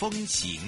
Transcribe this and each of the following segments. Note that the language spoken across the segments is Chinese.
风行，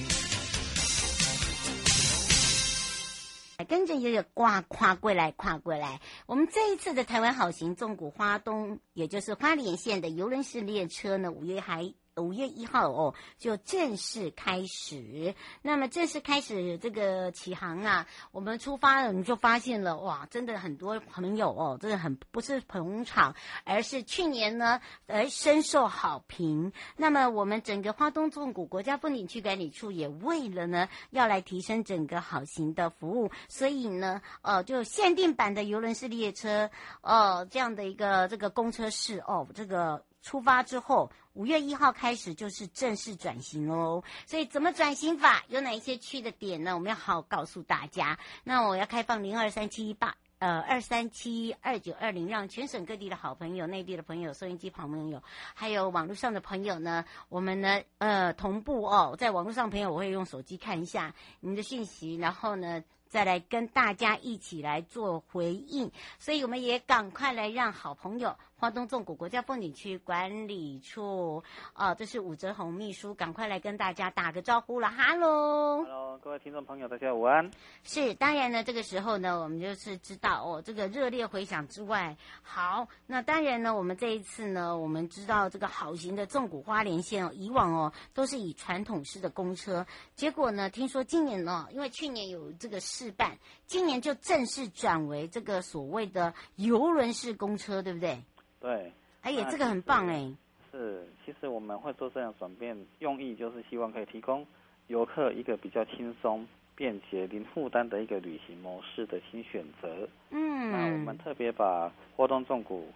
跟着悠悠挂跨过来，跨过来。我们这一次的台湾好行纵谷花东，也就是花莲县的游轮式列车呢，五月还。五月一号哦，就正式开始。那么正式开始这个启航啊，我们出发了，我们就发现了哇，真的很多朋友哦，真的很不是捧场，而是去年呢，而深受好评。那么我们整个花东纵谷国家风景区管理处也为了呢，要来提升整个好行的服务，所以呢，呃，就限定版的游轮式列车，呃，这样的一个这个公车式哦，这个。出发之后，五月一号开始就是正式转型哦。所以怎么转型法？有哪一些去的点呢？我们要好好告诉大家。那我要开放零二三七一八呃二三七二九二零，让全省各地的好朋友、内地的朋友、收音机旁朋友，还有网络上的朋友呢，我们呢呃同步哦，在网络上朋友我会用手机看一下你们的讯息，然后呢。再来跟大家一起来做回应，所以我们也赶快来让好朋友花东纵谷国家风景区管理处，哦，这是武哲宏秘书，赶快来跟大家打个招呼了，哈喽，哈喽，各位听众朋友，大家午安。是，当然呢，这个时候呢，我们就是知道哦，这个热烈回响之外，好，那当然呢，我们这一次呢，我们知道这个好行的纵谷花莲线哦，以往哦都是以传统式的公车，结果呢，听说今年呢，因为去年有这个试办，今年就正式转为这个所谓的游轮式公车，对不对？对。哎呀，这个很棒哎。是，其实我们会做这样转变，用意就是希望可以提供游客一个比较轻松、便捷、零负担的一个旅行模式的新选择。嗯。那我们特别把花东纵谷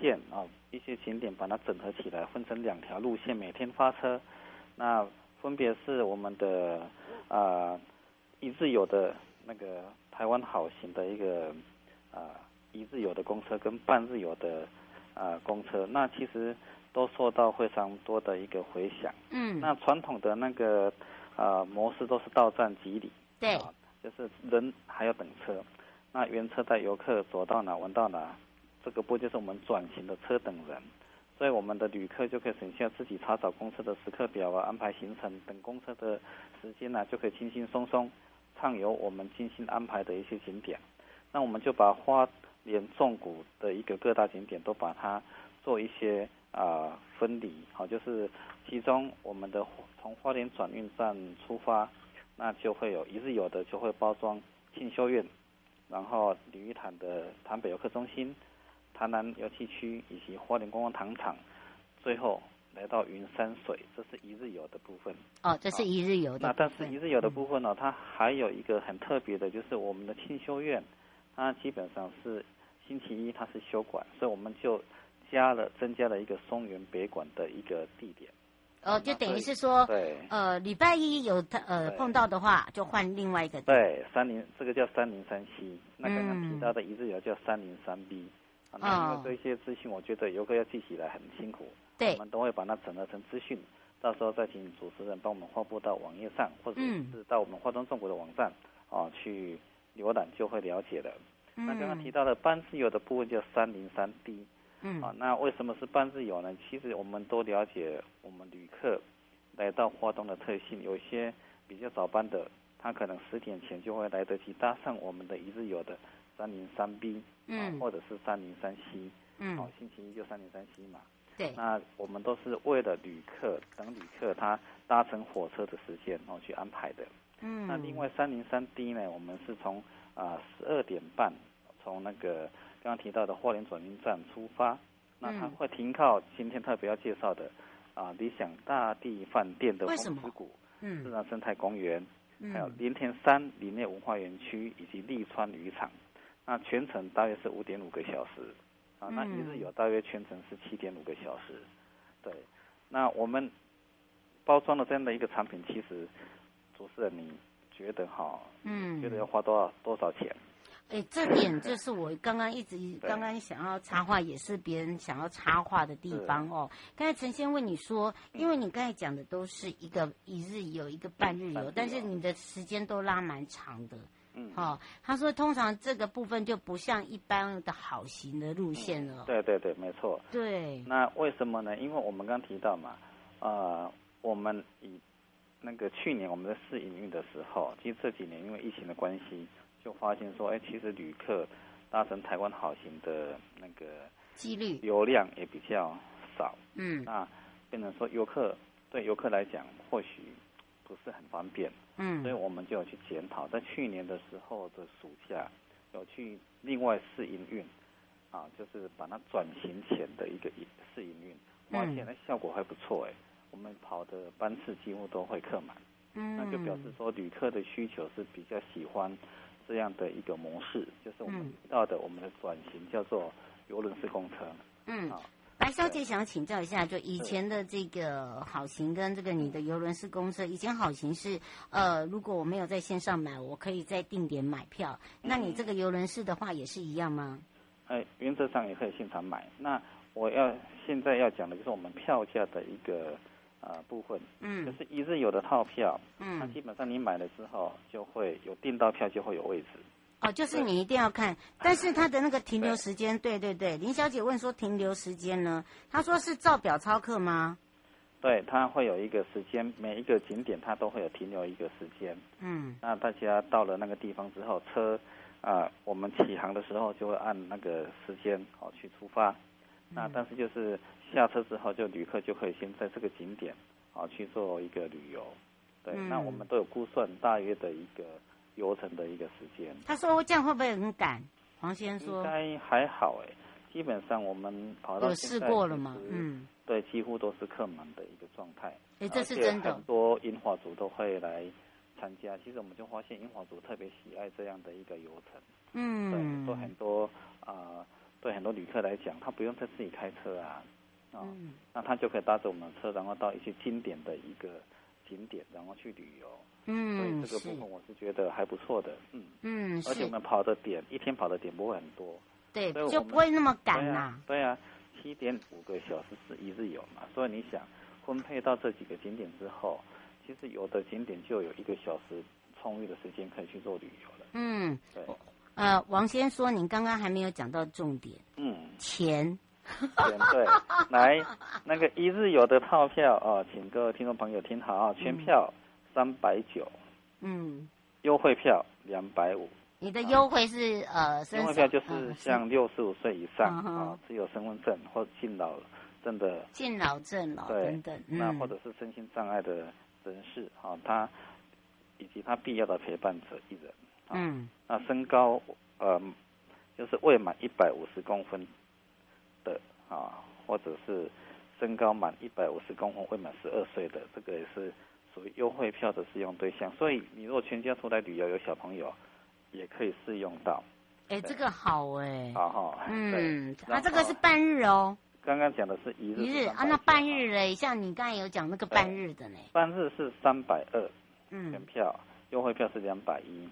县啊一些景点把它整合起来，分成两条路线，每天发车。那分别是我们的啊。呃一日游的那个台湾好行的一个啊、呃、一日游的公车跟半日游的啊、呃、公车，那其实都受到非常多的一个回响。嗯，那传统的那个啊、呃、模式都是到站即离，对、呃，就是人还要等车，那原车带游客走到哪玩到哪，这个不就是我们转型的车等人？所以我们的旅客就可以省下自己查找公车的时刻表啊，安排行程等公车的时间呢、啊，就可以轻轻松松。畅游我们精心安排的一些景点，那我们就把花莲纵谷的一个各大景点都把它做一些啊、分离，好，就是其中我们的从花莲转运站出发，那就会有一日游的就会包装庆修院，然后鲤鱼潭的潭北游客中心、潭南游憩区以及花莲观光糖厂，最后。来到云山水，这是一日游的部分。哦，这是一日游的、哦。那但是一日游的部分呢、哦，它还有一个很特别的，就是我们的清修院，它基本上是星期一它是休馆，所以我们就加了增加了一个松原北馆的一个地点。哦，就等于是说，对，呃，礼拜一有呃碰到的话，就换另外一个。对，三零这个叫三零三 C，那刚刚提到的一日游叫三零三 B。啊，这些资讯，我觉得游客要记起来很辛苦。对，我们都会把它整合成资讯，到时候再请主持人帮我们发布到网页上，或者是到我们花东纵谷的网站啊去浏览，就会了解的。嗯、那刚刚提到的半自由的部分叫三零三 D，嗯，啊，那为什么是半自由呢？其实我们都了解，我们旅客来到华东的特性，有些比较早班的，他可能十点前就会来得及搭上我们的一日游的。三零三 B，嗯，或者是三零三 C，嗯，好，星期一就三零三 C 嘛，对，那我们都是为了旅客等旅客他搭乘火车的时间，然后去安排的，嗯，那另外三零三 D 呢，我们是从啊十二点半从那个刚刚提到的花莲转运站出发，那它会停靠今天特别要介绍的啊理想大地饭店的红之谷，嗯，自然生态公园，还有连田山林业文化园区以及利川渔场。那全程大约是五点五个小时，啊，那一日游大约全程是七点五个小时，对，那我们包装的这样的一个产品，其实主持人你觉得哈，嗯，觉得要花多少多少钱？哎，这点就是我刚刚一直刚刚想要插话，也是别人想要插话的地方哦。刚才陈先问你说，因为你刚才讲的都是一个一日游，一个半日游，但是你的时间都拉蛮长的。嗯，好、哦，他说通常这个部分就不像一般的好行的路线了。对对对，没错。对。那为什么呢？因为我们刚提到嘛，呃，我们以那个去年我们在试营运的时候，其实这几年因为疫情的关系。就发现说，哎，其实旅客搭乘台湾好行的那个几率流量也比较少，嗯，那变成说游客对游客来讲或许不是很方便，嗯，所以我们就有去检讨，在去年的时候的暑假有去另外试营运，啊，就是把它转型前的一个试营运，发现那效果还不错，哎，我们跑的班次几乎都会客满，嗯，那就表示说旅客的需求是比较喜欢。这样的一个模式，就是我们提到的我们的转型叫做游轮式公车。嗯，白小姐想请教一下，就以前的这个好行跟这个你的游轮式公车，以前好行是呃，如果我没有在线上买，我可以在定点买票。那你这个游轮式的话也是一样吗？哎，原则上也可以现场买。那我要现在要讲的就是我们票价的一个。啊，部分，嗯，就是一日游的套票，嗯，那基本上你买了之后就会有订到票，就会有位置。哦，就是你一定要看，但是他的那个停留时间，对对对，林小姐问说停留时间呢？他说是照表操课吗？对，他会有一个时间，每一个景点他都会有停留一个时间。嗯，那大家到了那个地方之后，车啊，我们起航的时候就会按那个时间哦去出发。那但是就是下车之后，就旅客就可以先在这个景点啊去做一个旅游，对，嗯、那我们都有估算大约的一个游程的一个时间。他说这样会不会很赶？黄先生说应该还好哎，基本上我们跑到有试过了吗？嗯，对，几乎都是客满的一个状态。哎，这是真的。很多银发族都会来参加，其实我们就发现银发族特别喜爱这样的一个游程。嗯，对，说很多啊。对很多旅客来讲，他不用再自己开车啊，啊、那他就可以搭着我们的车，然后到一些经典的一个景点，然后去旅游。嗯，所以这个部分我是觉得还不错的。嗯嗯，而且我们跑的点一天跑的点不会很多，对，就不会那么赶呐、啊。对啊，七点五个小时是一日游嘛，所以你想分配到这几个景点之后，其实有的景点就有一个小时充裕的时间可以去做旅游了。嗯，对。呃，王先说，您刚刚还没有讲到重点。嗯，钱。钱对，来那个一日游的套票啊，请各位听众朋友听好啊，全票三百九。嗯。优惠票两百五。你的优惠是呃？优惠票就是像六十五岁以上啊，只有身份证或敬老证的。敬老证了。对。等等。那或者是身心障碍的人士啊，他以及他必要的陪伴者一人。嗯，那身高，呃，就是未满一百五十公分的啊，或者是身高满一百五十公分未满十二岁的，这个也是属于优惠票的适用对象。所以你如果全家出来旅游有小朋友，也可以适用到。哎，这个好哎。好好。嗯，那这个是半日哦。刚刚讲的是一日。一日啊，那半日嘞？像你刚才有讲那个半日的呢？半日是三百二，嗯，全票优惠票是两百一。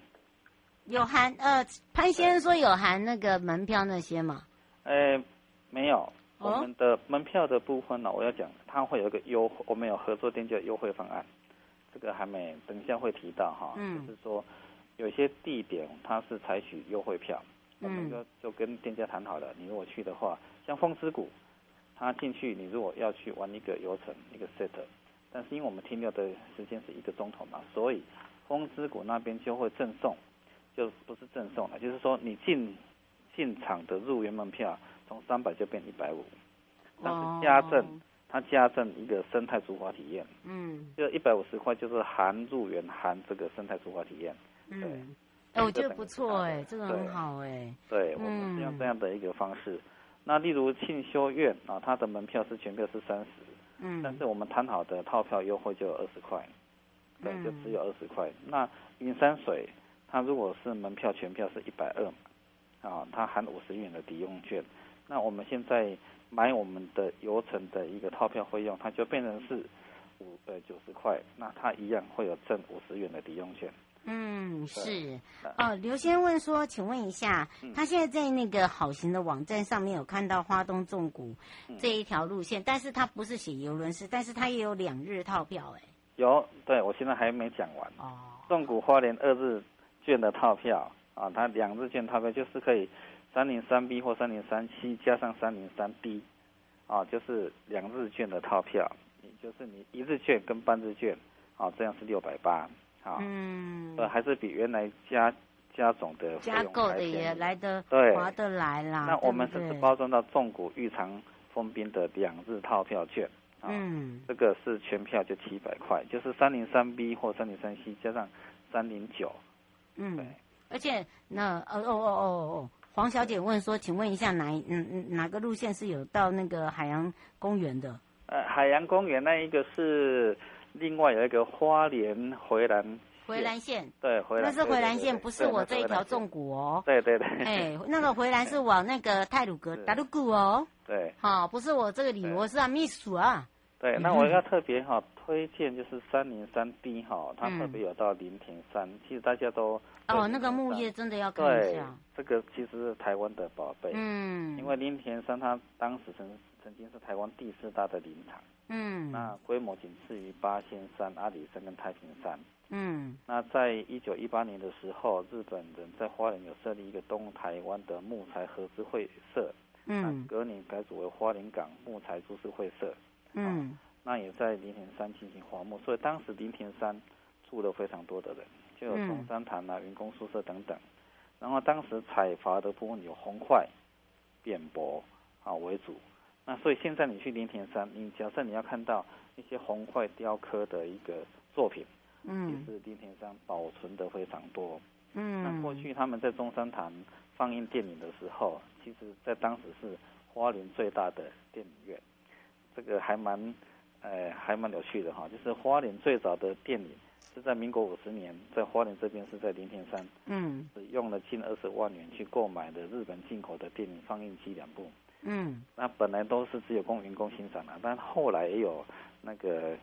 有含呃，潘先生说有含那个门票那些吗？呃，没有，我们的门票的部分呢，我要讲，它会有一个优，我们有合作店家优惠方案，这个还没，等一下会提到哈，嗯，就是说有些地点它是采取优惠票，我们就就跟店家谈好了，你如果去的话，像风之谷，它进去你如果要去玩一个游程一个 set，但是因为我们停留的时间是一个钟头嘛，所以风之谷那边就会赠送。就不是赠送了，就是说你进进场的入园门票从三百就变一百五，但是加赠，它加赠一个生态竹筏体验，嗯，就一百五十块就是含入园含这个生态竹筏体验，对，哎，我觉得不错哎，这个很好哎，对，我们是用这样的一个方式。那例如庆修院啊，它的门票是全票是三十，嗯，但是我们谈好的套票优惠就有二十块，对，就只有二十块。那云山水。它如果是门票全票是一百二，啊，它含五十元的抵用券，那我们现在买我们的游程的一个套票费用，它就变成是五呃九十块，那它一样会有挣五十元的抵用券。嗯，是哦。刘先生问说，请问一下，他现在在那个好行的网站上面有看到花东纵谷这一条路线，但是他不是写游轮式，但是他也有两日套票，哎，有，对我现在还没讲完哦。纵谷花莲二日券的套票啊，它两日券套票就是可以三零三 B 或三零三 C 加上三零三 D，啊，就是两日券的套票，你就是你一日券跟半日券，啊，这样是六百八。啊，嗯，呃，还是比原来加加总的加购的也来得对划得来啦。那我们甚至包装到重股玉长丰滨的两日套票券，嗯，这个是全票就七百块，就是三零三 B 或三零三 C 加上三零九，嗯，对，而且那哦哦哦哦哦，黄小姐问说，请问一下哪嗯嗯哪个路线是有到那个海洋公园的？呃，海洋公园那一个是。另外有一个花莲回兰回兰线，对，回蓝那是回兰线，不是我这一条纵谷哦。对对对。哎，那个回兰是往那个泰鲁格达鲁谷哦。对。好，不是我这个里，我是啊秘书啊。对，那我要特别哈推荐就是三零三 D 哈，它特别有到林田山，其实大家都哦，那个木叶真的要看一下。这个其实是台湾的宝贝。嗯。因为林田山它当时曾曾经是台湾第四大的林场。嗯，那规模仅次于八仙山、阿里山跟太平山。嗯，那在一九一八年的时候，日本人在花莲有设立一个东台湾的木材合资会社。嗯，隔年改组为花莲港木材株式会社。嗯，那也在林田山进行伐木，所以当时林田山住了非常多的人，就有中山堂啊、员工宿舍等等。然后当时采伐的部分有红块、扁柏啊为主。那所以现在你去林田山，你假设你要看到一些红块雕刻的一个作品，嗯，其实林田山保存的非常多，嗯，那过去他们在中山堂放映电影的时候，其实在当时是花莲最大的电影院，这个还蛮，呃，还蛮有趣的哈，就是花莲最早的电影是在民国五十年，在花莲这边是在林田山，嗯，是用了近二十万元去购买的日本进口的电影放映机两部。嗯，那本来都是只有供员工欣赏的，但后来也有那个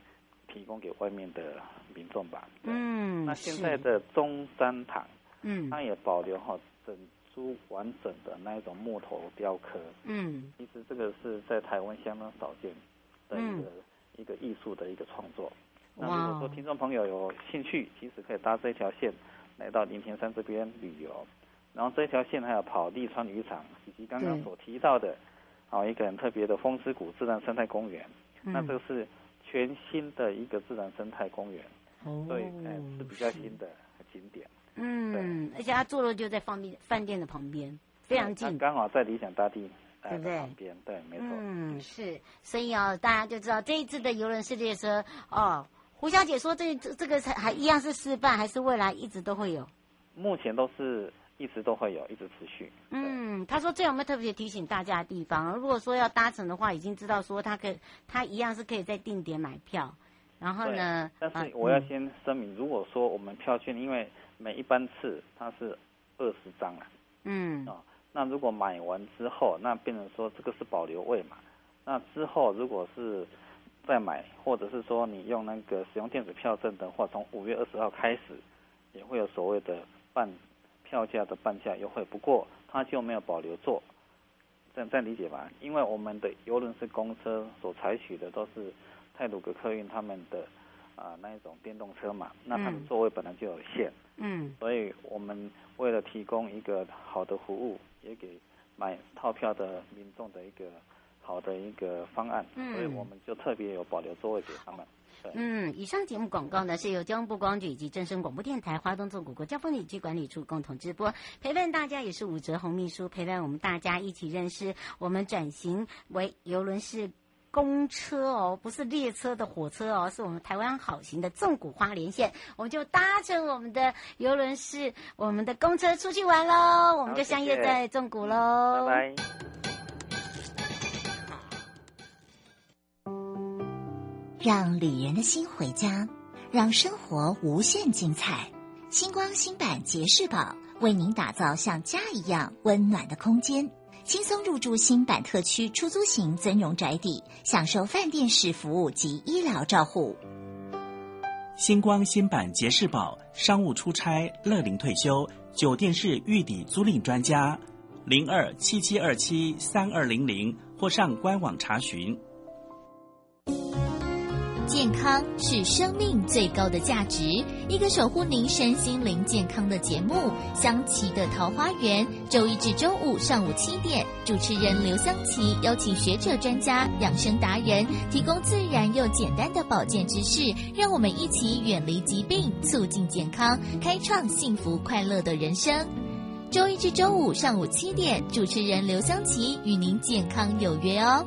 提供给外面的民众吧。嗯，那现在的中山堂，嗯，它也保留哈整株完整的那一种木头雕刻。嗯，其实这个是在台湾相当少见的一个、嗯、一个艺术的一个创作。哇那如果说听众朋友有兴趣，其实可以搭这条线来到林田山这边旅游。然后这条线还有跑利川渔场，以及刚刚所提到的，啊一个很特别的风之谷自然生态公园。嗯、那这个是全新的一个自然生态公园，哦，所以哎是比较新的景点。嗯，而且它坐落就在饭店饭店的旁边，非常近，刚好在理想大地对不对？旁边，对，没错。嗯，是，所以哦，大家就知道这一次的游轮世界车哦，胡小姐说这这这个还一样是示范，还是未来一直都会有？目前都是。一直都会有，一直持续。嗯，他说这有没有特别提醒大家的地方？如果说要搭乘的话，已经知道说他可以，他一样是可以在定点买票。然后呢，但是我要先声明，如果说我们票券，因为每一班次它是二十张啊，嗯，哦，那如果买完之后，那变成说这个是保留位嘛？那之后如果是再买，或者是说你用那个使用电子票证的话，从五月二十号开始，也会有所谓的半。票价的半价优惠，不过它就没有保留座，这样这样理解吧？因为我们的游轮式公车所采取的都是泰鲁格客运他们的啊、呃、那一种电动车嘛，那他们座位本来就有限，嗯，所以我们为了提供一个好的服务，也给买套票的民众的一个好的一个方案，嗯，所以我们就特别有保留座位给他们。嗯，以上节目广告呢是由交通部观光局以及正声广播电台花东纵谷国家风景区管理处共同直播，陪伴大家也是武哲红秘书陪伴我们大家一起认识我们转型为游轮式公车哦，不是列车的火车哦，是我们台湾好行的纵谷花莲线，我们就搭乘我们的游轮式我们的公车出去玩喽，我们就相约在纵谷喽，拜拜。让旅人的心回家，让生活无限精彩。星光新版杰士堡为您打造像家一样温暖的空间，轻松入住新版特区出租型尊荣宅邸，享受饭店式服务及医疗照护。星光新版杰士堡商务出差乐龄退休酒店式预抵租赁专家，零二七七二七三二零零或上官网查询。健康是生命最高的价值，一个守护您身心灵健康的节目《香琪的桃花源》，周一至周五上午七点，主持人刘香琪邀请学者、专家、养生达人，提供自然又简单的保健知识，让我们一起远离疾病，促进健康，开创幸福快乐的人生。周一至周五上午七点，主持人刘香琪与您健康有约哦。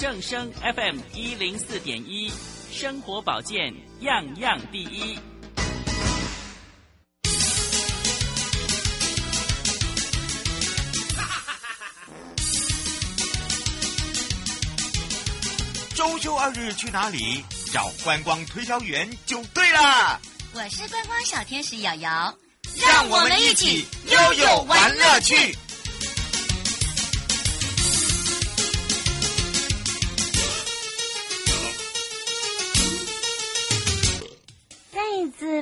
正声 FM 一零四点一，生活保健样样第一。周休二日去哪里？找观光推销员就对了。我是观光小天使瑶瑶，让我们一起悠悠玩乐趣。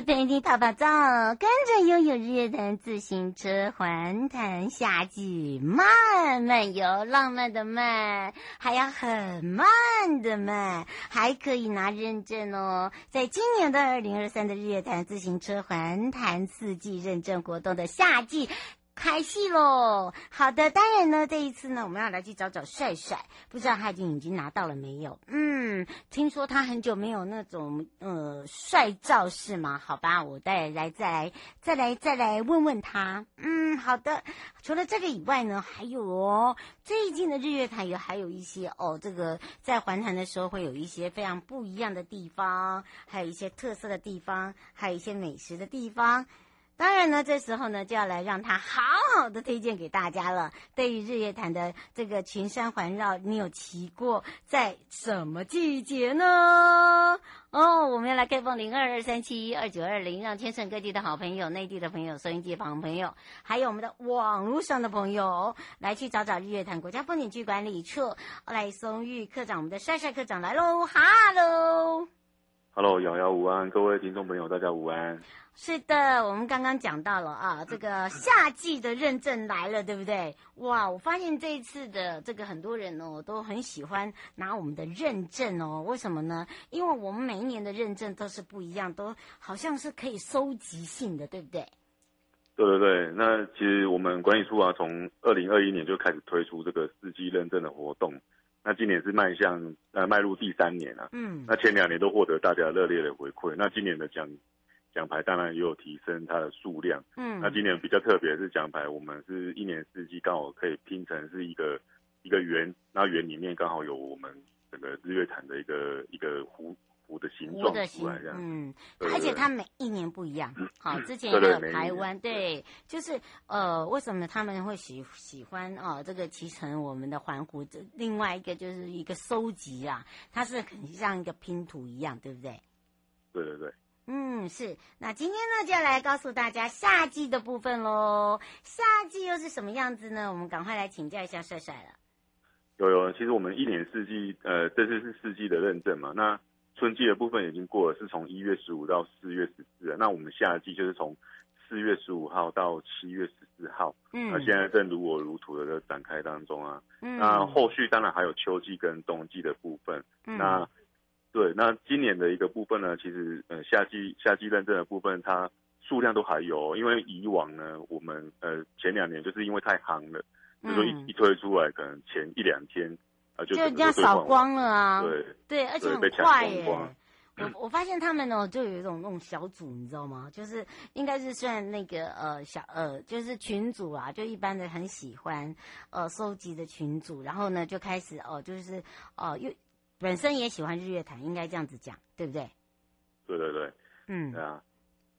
陪你跑跑照，跟着拥有日月潭自行车环潭夏季，慢慢游，浪漫的慢，还要很慢的慢，还可以拿认证哦。在今年的二零二三的日月潭自行车环潭四季认证活动的夏季。开戏喽！好的，当然呢，这一次呢，我们要来去找找帅帅，不知道他已经已经拿到了没有？嗯，听说他很久没有那种呃帅照是吗？好吧，我再来再来再来再来问问他。嗯，好的。除了这个以外呢，还有哦，最近的日月潭有还有一些哦，这个在环潭的时候会有一些非常不一样的地方，还有一些特色的地方，还有一些美食的地方。当然呢，这时候呢就要来让他好好的推荐给大家了。对于日月潭的这个群山环绕，你有骑过在什么季节呢？哦，我们要来开放零二二三七一二九二零，让全省各地的好朋友、内地的朋友、收音机旁朋友，还有我们的网络上的朋友，来去找找日月潭国家风景区管理处赖松玉课长，我们的帅帅课长来喽，哈喽。Hello，瑶瑶午安，各位听众朋友，大家午安。是的，我们刚刚讲到了啊，这个夏季的认证来了，对不对？哇，我发现这一次的这个很多人哦，都很喜欢拿我们的认证哦。为什么呢？因为我们每一年的认证都是不一样，都好像是可以收集性的，对不对？对对对，那其实我们管理处啊，从二零二一年就开始推出这个四季认证的活动。那今年是迈向呃迈入第三年了，嗯，那前两年都获得大家热烈的回馈，那今年的奖奖牌当然也有提升它的数量，嗯，那今年比较特别是奖牌，我们是一年四季刚好可以拼成是一个一个圆，那圆里面刚好有我们整个日月潭的一个一个湖。湖的形状嗯，而且它每一年不一样。好，之前也有台湾，对，就是呃，为什么他们会喜喜欢哦？这个骑乘我们的环湖，这另外一个就是一个收集啊，它是很像一个拼图一样，对不对？对对对，嗯，是。那今天呢，就要来告诉大家夏季的部分喽。夏季又是什么样子呢？我们赶快来请教一下帅帅了。有有，其实我们一年四季，呃，这次是四季的认证嘛，那。春季的部分已经过了，是从一月十五到四月十四。那我们夏季就是从四月十五号到七月十四号。嗯，那现在正如火如荼的在展开当中啊。嗯，那后续当然还有秋季跟冬季的部分。嗯，那对，那今年的一个部分呢，其实呃夏季夏季认证的部分，它数量都还有，因为以往呢，我们呃前两年就是因为太夯了，就说一一推出来，可能前一两天。就这样扫光了啊！对对，而且很快耶！我我发现他们呢，就有一种那种小组，你知道吗？就是应该是算那个呃小呃，就是群组啊，就一般的很喜欢呃收集的群组，然后呢就开始哦、呃，就是哦又、呃、本身也喜欢日月潭，应该这样子讲，对不对？对对对，嗯，对啊。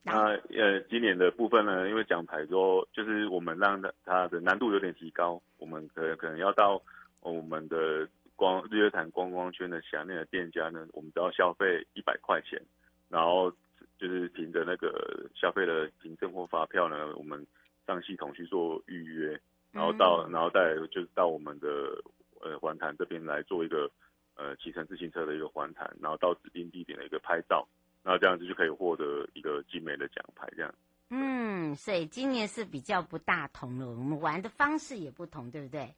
那呃，今年的部分呢，因为奖牌说就是我们让它它的难度有点提高，我们可可能要到我们的光日月潭观光圈的辖内的店家呢，我们只要消费一百块钱，然后就是凭着那个消费的凭证或发票呢，我们上系统去做预约，然后到然后再就是到我们的呃环潭这边来做一个呃骑乘自行车的一个环潭，然后到指定地点的一个拍照。那这样子就可以获得一个精美的奖牌，这样。嗯，所以今年是比较不大同了，我们玩的方式也不同，对不对？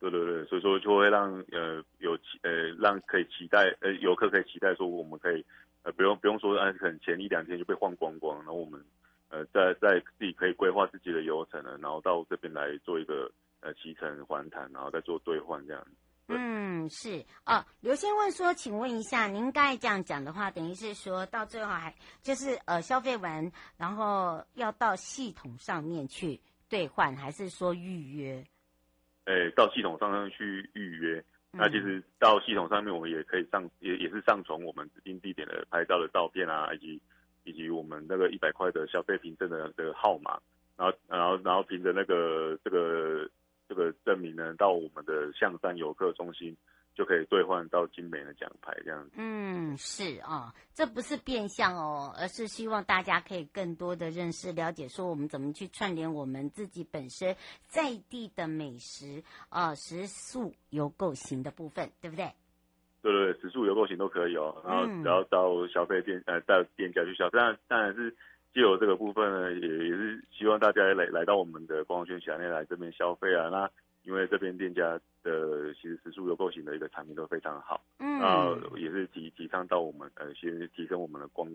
对对对，所以说就会让呃有期呃让可以期待呃游客可以期待说我们可以呃不用不用说按可能前一两天就被换光光，然后我们呃在在自己可以规划自己的游程了，然后到这边来做一个呃骑乘环潭，然后再做兑换这样。嗯，是哦。刘先问说，请问一下，您刚才这样讲的话，等于是说到最后还就是呃消费完，然后要到系统上面去兑换，还是说预约？哎、欸，到系统上面去预约。那其实到系统上面，我们也可以上，也也是上传我们指定地点的拍照的照片啊，以及以及我们那个一百块的消费凭证的这个号码，然后然后然后凭着那个这个。这个证明呢，到我们的象山游客中心就可以兑换到精美的奖牌，这样子。嗯，是啊、哦，这不是变相哦，而是希望大家可以更多的认识、了解，说我们怎么去串联我们自己本身在地的美食啊、呃，食宿游购行的部分，对不对？对对，食宿游购行都可以哦，然后只要到消费店呃到店家去消费，当然当然是。既有这个部分呢，也也是希望大家来来到我们的观光圈辖内来这边消费啊。那因为这边店家的其实食宿游购型的一个产品都非常好，嗯，啊，也是提提倡到我们呃，先提升我们的光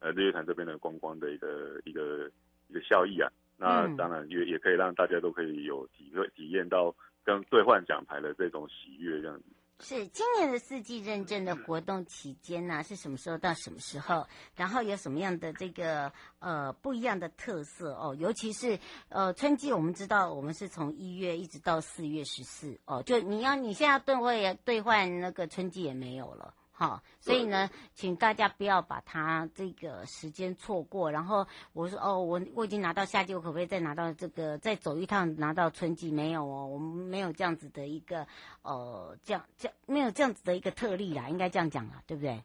呃日月潭这边的观光的一个一个一个效益啊。那当然也也可以让大家都可以有体会体验到跟兑换奖牌的这种喜悦这样子。是今年的四季认证的活动期间呢，是什么时候到什么时候？然后有什么样的这个呃不一样的特色哦？尤其是呃春季，我们知道我们是从一月一直到四月十四哦，就你要你现在兑换兑换那个春季也没有了。好，所以呢，请大家不要把它这个时间错过。然后我说哦，我我已经拿到夏季，我可不可以再拿到这个再走一趟拿到春季？没有哦，我们没有这样子的一个呃，这样这样没有这样子的一个特例啦，应该这样讲啦，对不对？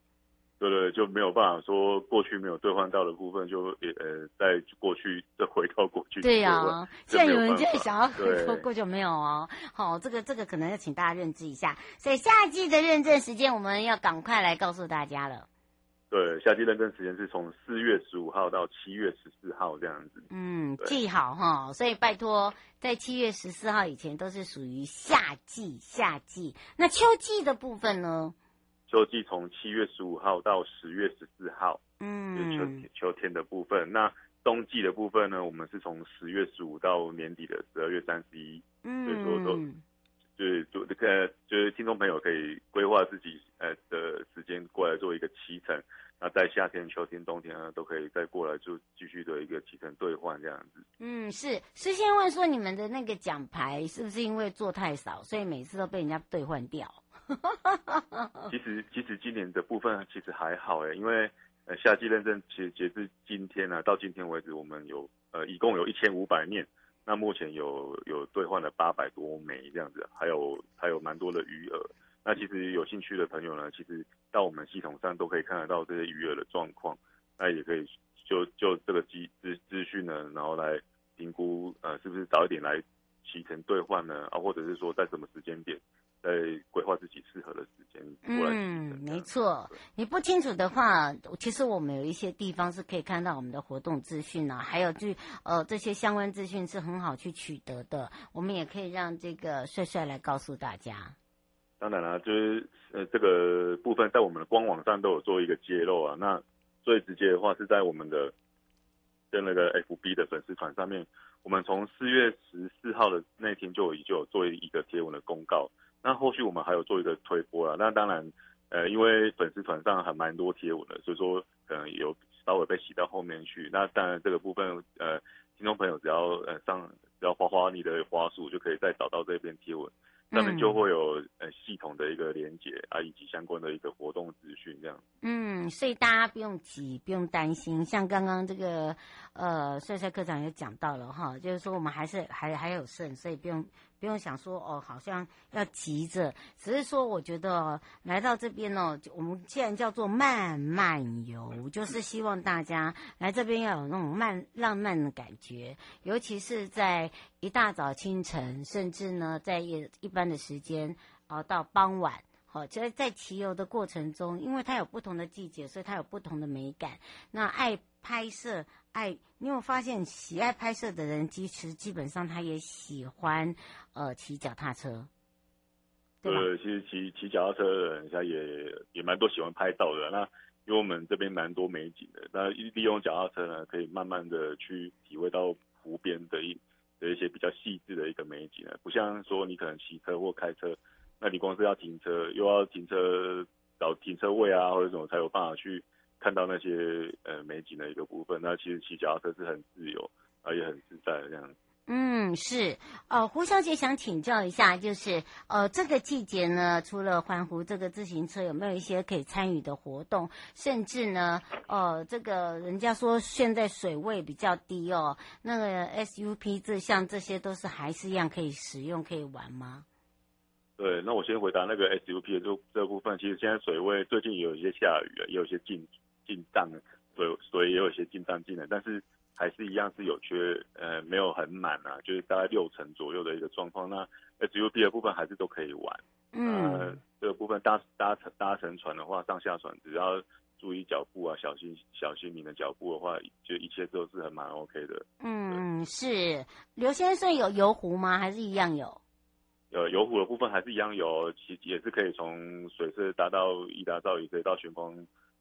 对对，就没有办法说过去没有兑换到的部分，就也呃，在过去再回到过去。对呀、啊，现在有人在想要回头过就没有哦。好，这个这个可能要请大家认知一下。所以夏季的认证时间，我们要赶快来告诉大家了。对，夏季认证时间是从四月十五号到七月十四号这样子。嗯，记好哈。所以拜托，在七月十四号以前都是属于夏季，夏季。那秋季的部分呢？秋季从七月十五号到十月十四号，嗯，就是秋天秋天的部分。那冬季的部分呢，我们是从十月十五到年底的十二月三十一。嗯，所以说都就是就这个就是听众朋友可以规划自己呃的时间过来做一个骑乘。那在夏天、秋天、冬天呢，都可以再过来就继续的一个骑乘兑换这样子。嗯，是。是先问说，你们的那个奖牌是不是因为做太少，所以每次都被人家兑换掉？其实其实今年的部分其实还好诶，因为呃夏季认证其实截至今天呢、啊，到今天为止我们有呃一共有一千五百面，那目前有有兑换了八百多枚这样子，还有还有蛮多的余额。那其实有兴趣的朋友呢，其实到我们系统上都可以看得到这些余额的状况，那也可以就就这个资资资讯呢，然后来评估呃是不是早一点来骑乘兑换呢，啊或者是说在什么时间点。在规划自己适合的时间。嗯，没错。你不清楚的话，其实我们有一些地方是可以看到我们的活动资讯啊，还有就呃这些相关资讯是很好去取得的。我们也可以让这个帅帅来告诉大家。当然了，就是呃这个部分在我们的官网上都有做一个揭露啊。那最直接的话是在我们的在那个 FB 的粉丝团上面，我们从四月十四号的那天就已经有做一个贴文的公告。那后续我们还有做一个推播了，那当然呃，因为粉丝团上还蛮多贴文的，所以说可能有稍微被洗到后面去。那当然这个部分，呃，听众朋友只要呃上只要花花你的花束，就可以再找到这篇贴文。上面就会有呃系统的一个连接啊，以及相关的一个活动资讯这样。嗯，所以大家不用急，不用担心。像刚刚这个呃帅帅科长也讲到了哈，就是说我们还是还还有剩，所以不用。不用想说哦，好像要急着，只是说我觉得、来到这边、哦，我们既然叫做慢慢游，就是希望大家来这边要有那种慢浪漫的感觉，尤其是在一大早清晨，甚至呢在一一般的时间熬到傍晚，好、哦，在在骑游的过程中，因为它有不同的季节，所以它有不同的美感。那爱拍摄。爱，你有发现喜爱拍摄的人，其实基本上他也喜欢呃骑脚踏车，对？呃，其实骑骑脚踏车的人家也也蛮多喜欢拍照的。那因为我们这边蛮多美景的，那利用脚踏车呢，可以慢慢的去体会到湖边的一的一些比较细致的一个美景呢，不像说你可能骑车或开车，那你光是要停车，又要停车找停车位啊，或者什么才有办法去。看到那些呃美景的一个部分，那其实骑脚踏车是很自由，啊也很自在的这样。嗯，是。呃，胡小姐想请教一下，就是呃这个季节呢，除了环湖这个自行车，有没有一些可以参与的活动？甚至呢，呃，这个人家说现在水位比较低哦，那个 SUP 这像这些都是还是一样可以使用可以玩吗？对，那我先回答那个 SUP 的这这部分，其实现在水位最近也有一些下雨，也有一些进。进账的，所以所以也有一些进账进来，但是还是一样是有缺，呃，没有很满啊，就是大概六成左右的一个状况。那 SUP 的部分还是都可以玩，嗯，呃、这个部分搭搭乘搭乘船的话，上下船只要注意脚步啊，小心小心你的脚步的话，就一切都是很蛮 OK 的。嗯，是刘先生有游湖吗？还是一样有？呃，游湖的部分还是一样有，其实也是可以从水社搭到伊达邵，也可以到玄光。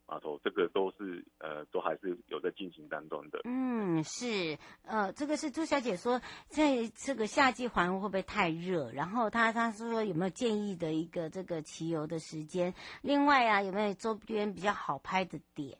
码头这个都是呃，都还是有在进行当中的。嗯，是呃，这个是朱小姐说，在这个夏季环湖会不会太热？然后她她说有没有建议的一个这个骑游的时间？另外啊，有没有周边比较好拍的点？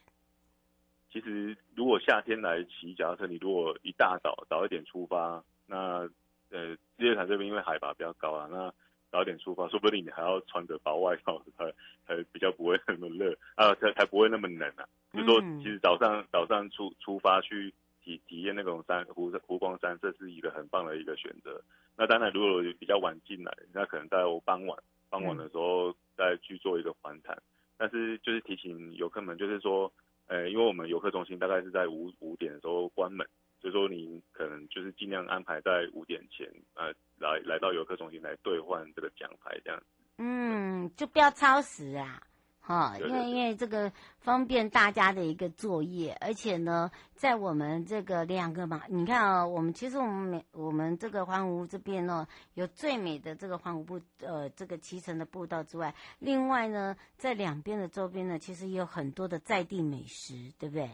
其实如果夏天来骑脚踏车，你如果一大早早一点出发，那呃，日月潭这边因为海拔比较高啊，那。早点出发，说不定你还要穿着薄外套，才才比较不会那么热啊，才才不会那么冷啊。就是说其实早上早上出出发去体体验那种山湖湖光山，色是一个很棒的一个选择。那当然，如果比较晚进来，那可能在我傍晚傍晚的时候再去做一个环潭。但是就是提醒游客们，就是说，呃，因为我们游客中心大概是在五五点的时候关门。所以说，你可能就是尽量安排在五点前，呃，来来到游客中心来兑换这个奖牌这样子。嗯，就不要超时啊，哈，因为因为这个方便大家的一个作业，而且呢，在我们这个两个嘛，你看啊、哦，我们其实我们每我们这个环湖这边呢，有最美的这个环湖步，呃，这个骑乘的步道之外，另外呢，在两边的周边呢，其实也有很多的在地美食，对不对？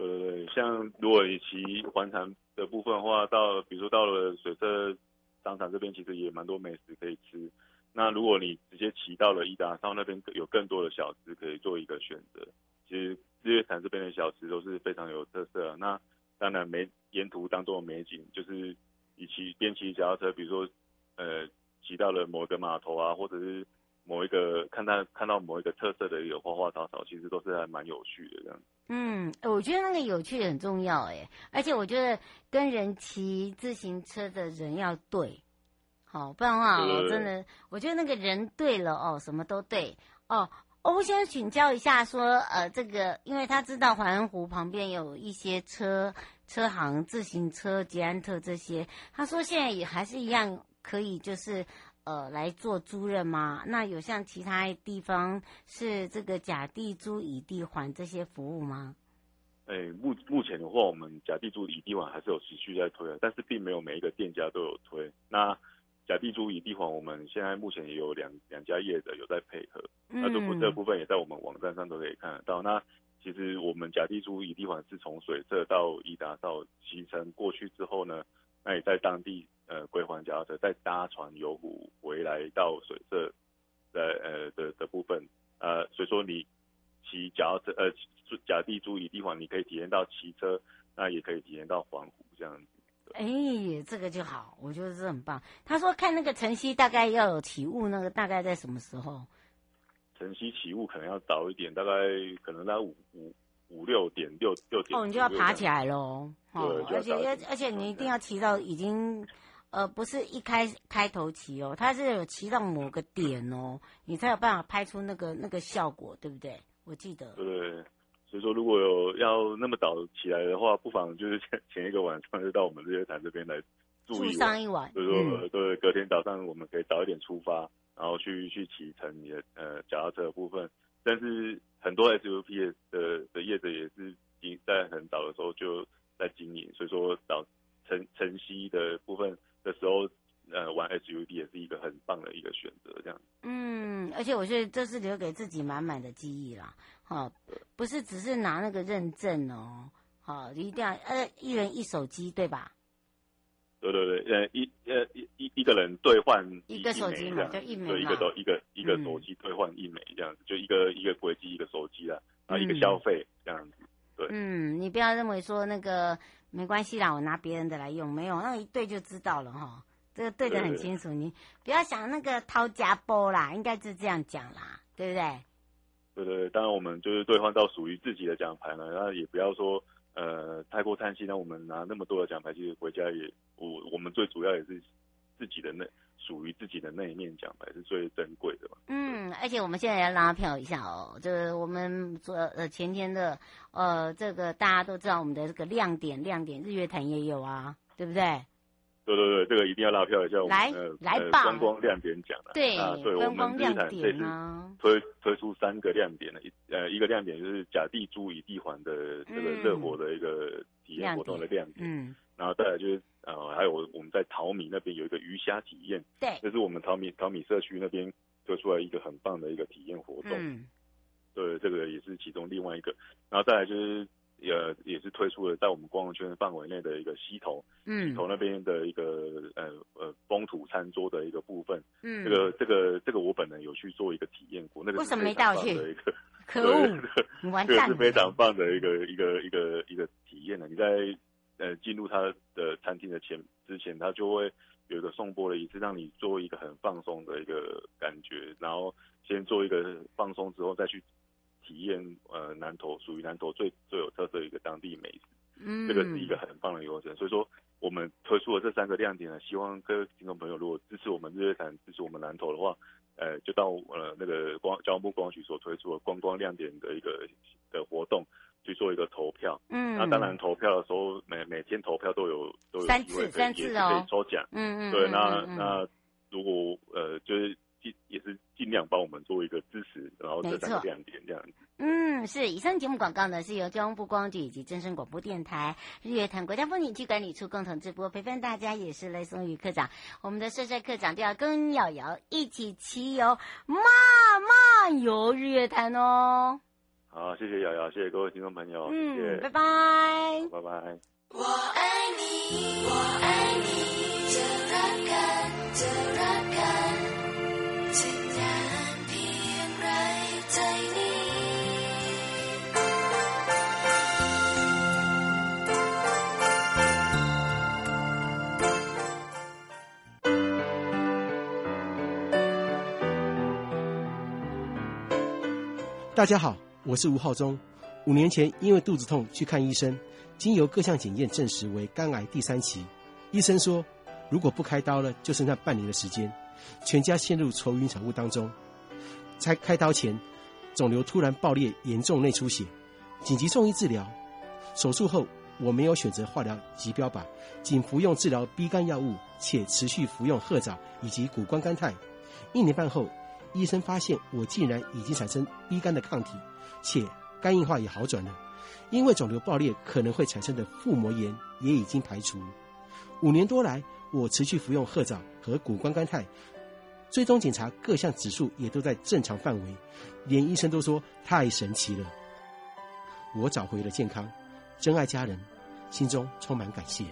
对，像如果你骑环潭的部分的话，到比如说到了水社商场这边，其实也蛮多美食可以吃。那如果你直接骑到了伊达邵那边，有更多的小吃可以做一个选择。其实日月潭这边的小吃都是非常有特色。那当然美沿途当中的美景，就是你骑边骑脚踏车，比如说呃骑到了某个码头啊，或者是某一个看到看到某一个特色的一个花花草草，其实都是还蛮有趣的这样。嗯，我觉得那个有趣很重要哎，而且我觉得跟人骑自行车的人要对，好，不然的话我真的，我觉得那个人对了哦，什么都对哦。我先请教一下说，说呃，这个因为他知道环湖旁边有一些车车行、自行车、捷安特这些，他说现在也还是一样可以，就是。呃，来做租任吗？那有像其他地方是这个甲地租乙地还这些服务吗？哎、欸，目目前的话，我们甲地租乙地还还是有持续在推的，但是并没有每一个店家都有推。那甲地租乙地还，我们现在目前也有两两家业者有在配合，嗯、那这部这部分也在我们网站上都可以看得到。那其实我们甲地租乙地还是从水社到伊达到集成过去之后呢，那也在当地。呃，归还脚踏车，再搭船游湖回来到水社的呃的的部分，呃，所以说你骑脚踏车呃甲地租乙地方，你可以体验到骑车，那也可以体验到环湖这样子。哎，这个就好，我觉得这很棒。他说看那个晨曦大概要有起雾，那个大概在什么时候？晨曦起雾可能要早一点，大概可能在五五五六点六六点。哦，你就要爬起来喽。哦，而且要而且你一定要骑到已经，呃，不是一开开头骑哦，它是有骑到某个点哦，你才有办法拍出那个那个效果，对不对？我记得。对。所以说，如果有要那么早起来的话，不妨就是前前一个晚上就到我们日月潭这边来住一上一晚。所以说，对，隔天早上我们可以早一点出发，然后去去骑乘你的呃脚踏车的部分。但是很多 SUP 的的业者也是经在很早的时候就在经营，所以说早晨晨曦的部分的时候。呃，玩 SUD 也是一个很棒的一个选择，这样。嗯，而且我觉得这是留给自己满满的记忆啦，好，不是只是拿那个认证哦，好，一定要呃一人一手机，对吧？对对对，呃一呃一一一个人兑换一个手机嘛，就一枚嘛，对，一个都一个一个手机兑换一枚这样子，嗯、就一个一个轨迹一个手机啦，然后一个消费这样子，对。嗯，你不要认为说那个没关系啦，我拿别人的来用，没有，那一对就知道了哈。这个对的很清楚，你不要想那个掏家包啦，应该是这样讲啦，对不对？对对对，当然我们就是兑换到属于自己的奖牌了，然后也不要说呃太过贪心，那我们拿那么多的奖牌，其实回家也我我们最主要也是自己的那属于自己的那一面奖牌是最珍贵的嘛。嗯，而且我们现在要拉票一下哦，就是我们昨呃前天的呃这个大家都知道我们的这个亮点亮点日月潭也有啊，对不对？对对对，这个一定要拉票一下。来我们呃来呃观光亮点奖了。对啊，对，我们日月潭这次推推出三个亮点的，一呃一个亮点就是甲地租乙地还的这个热火的一个体验活动的亮点。嗯。然后再来就是呃还有我们在淘米那边有一个鱼虾体验。对。这是我们淘米淘米社区那边推出来一个很棒的一个体验活动。嗯。对，这个也是其中另外一个。然后再来就是。也也是推出了在我们观光圈范围内的一个西头，嗯，西头那边的一个呃呃风土餐桌的一个部分，嗯，这个这个这个我本人有去做一个体验过，那个是非常棒的一个，可恶，你完蛋，这个是非常棒的一个一个一个一个体验呢。你在呃进入他的餐厅的前之前，他就会有一个颂钵的仪式，让你做一个很放松的一个感觉，然后先做一个放松之后再去。体验呃南投属于南投最最有特色的一个当地美食，嗯，这个是一个很棒的游程。所以说我们推出了这三个亮点呢，希望各位听众朋友如果支持我们日月潭，支持我们南投的话，呃，就到呃那个光交通部观光局所推出的观光亮点的一个的活动去做一个投票，嗯，那当然投票的时候每每天投票都有都有机会可以三次哦，可以抽奖，嗯嗯，对，那那如果呃就是。也是尽量帮我们做一个支持，然后这三个亮点这样子。嗯，是。以上节目广告呢，是由交通部观光局以及真声广播电台日月潭国家风景区管理处共同直播，陪伴大家也是雷松雨课长，我们的帅帅课长就要跟瑶瑶一起骑游慢慢游日月潭哦。好，谢谢瑶瑶，谢谢各位听众朋友，嗯，谢谢拜拜，拜拜。我爱你，我爱你，这热感，这热感。大家好，我是吴浩中。五年前因为肚子痛去看医生，经由各项检验证实为肝癌第三期。医生说，如果不开刀了，就剩下半年的时间，全家陷入愁云惨雾当中。在开刀前，肿瘤突然爆裂，严重内出血，紧急送医治疗。手术后，我没有选择化疗及标靶，仅服用治疗 B 肝药物，且持续服用褐藻以及谷胱甘肽。一年半后。医生发现我竟然已经产生 B 肝的抗体，且肝硬化也好转了。因为肿瘤爆裂可能会产生的腹膜炎也已经排除。五年多来，我持续服用褐藻和谷胱甘肽，追踪检查各项指数也都在正常范围，连医生都说太神奇了。我找回了健康，珍爱家人，心中充满感谢。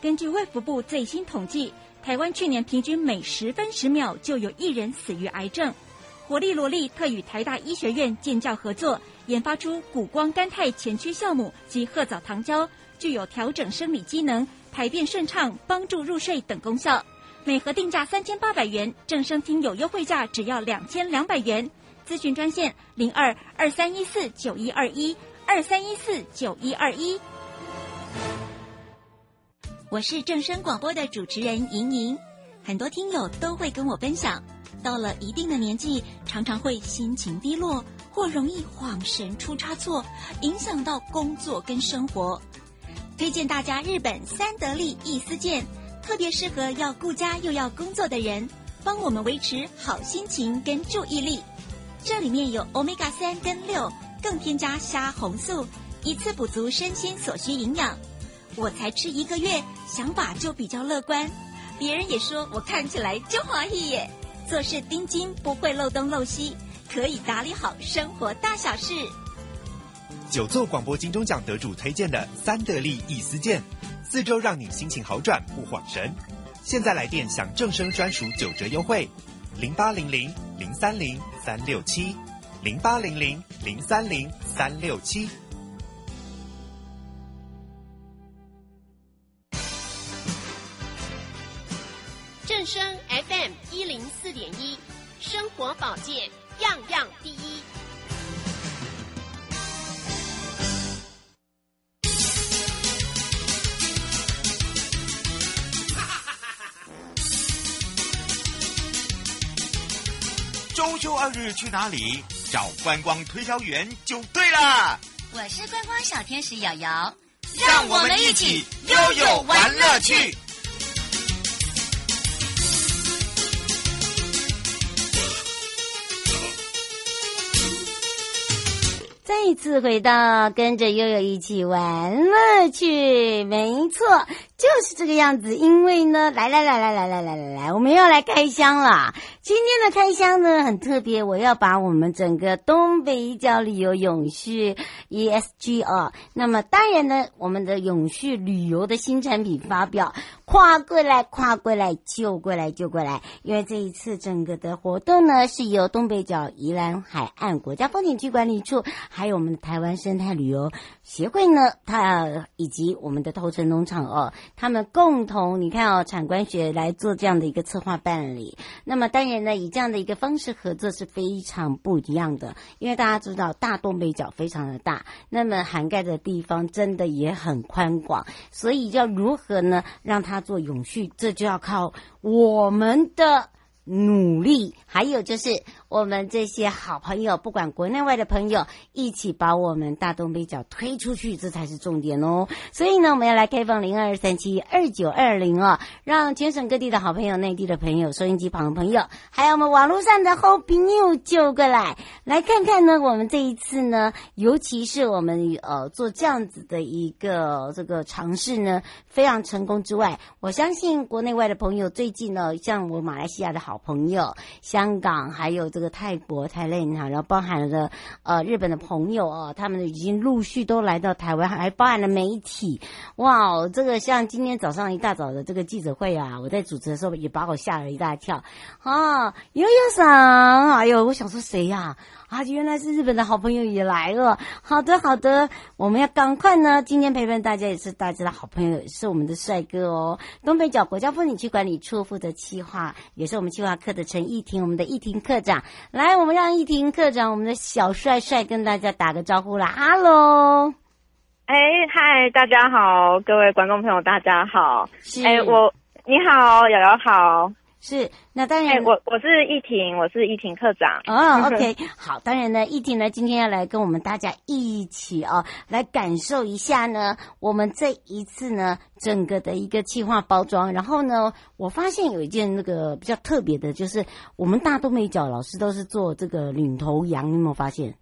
根据卫福部最新统计。台湾去年平均每十分十秒就有一人死于癌症。活力萝莉特与台大医学院建教合作，研发出谷胱甘肽前驱酵母及褐藻糖胶，具有调整生理机能、排便顺畅、帮助入睡等功效。每盒定价三千八百元，正声听有优惠价只要两千两百元。咨询专线零二二三一四九一二一二三一四九一二一。我是正声广播的主持人莹莹，很多听友都会跟我分享。到了一定的年纪，常常会心情低落，或容易恍神出差错，影响到工作跟生活。推荐大家日本三得利益思健，特别适合要顾家又要工作的人，帮我们维持好心情跟注意力。这里面有 Omega 三跟六，更添加虾红素，一次补足身心所需营养。我才吃一个月，想法就比较乐观，别人也说我看起来就华裔耶。做事盯紧，不会漏东漏西，可以打理好生活大小事。久座广播金钟奖得主推荐的三得利易思健，四周让你心情好转不晃神。现在来电享正生专属九折优惠，零八零零零三零三六七，零八零零零三零三六七。正声 FM 一零四点一，生活保健样样第一。周休二日去哪里？找观光推销员就对了。我是观光小天使瑶瑶，让我们一起悠悠玩乐趣。再次回到跟着悠悠一起玩乐趣，没错，就是这个样子。因为呢，来来来来来来来来来，我们要来开箱了。今天的开箱呢很特别，我要把我们整个东北角旅游永续 ESG 哦，那么当然呢，我们的永续旅游的新产品发表，跨过来跨过来就过来就过来，因为这一次整个的活动呢是由东北角宜兰海岸国家风景区管理处，还有我们的台湾生态旅游协会呢，它以及我们的头城农场哦，他们共同你看哦，产官学来做这样的一个策划办理，那么当然。呢以这样的一个方式合作是非常不一样的，因为大家知道大东北角非常的大，那么涵盖的地方真的也很宽广，所以要如何呢让它做永续，这就要靠我们的努力，还有就是。我们这些好朋友，不管国内外的朋友，一起把我们大东北角推出去，这才是重点哦。所以呢，我们要来开放零二三七二九二零哦，让全省各地的好朋友、内地的朋友、收音机旁的朋友，还有我们网络上的好朋友，就过来来看看呢。我们这一次呢，尤其是我们呃做这样子的一个这个尝试呢，非常成功之外，我相信国内外的朋友最近呢，像我马来西亚的好朋友、香港还有这。这个泰国、泰类哈，然后包含了呃日本的朋友哦，他们已经陆续都来到台湾，还包含了媒体。哇，这个像今天早上一大早的这个记者会啊，我在主持的时候也把我吓了一大跳啊！悠悠桑，哎呦，我想说谁呀？原来是日本的好朋友也来了。好的，好的，我们要赶快呢。今天陪伴大家也是大家的好朋友，是我们的帅哥哦。东北角国家风景区管理处负责企划，也是我们企划课的陈义婷，我们的义婷课长。来，我们让义婷课长，我们的小帅帅跟大家打个招呼啦。哈喽，哎，嗨，大家好，各位观众朋友，大家好。是哎，我你好，瑶瑶好。是，那当然，欸、我我是易婷，我是易婷课长。哦，OK，好，当然呢，易婷呢今天要来跟我们大家一起哦，来感受一下呢，我们这一次呢整个的一个企划包装。然后呢，我发现有一件那个比较特别的，就是我们大东北角老师都是做这个领头羊，你有没有发现？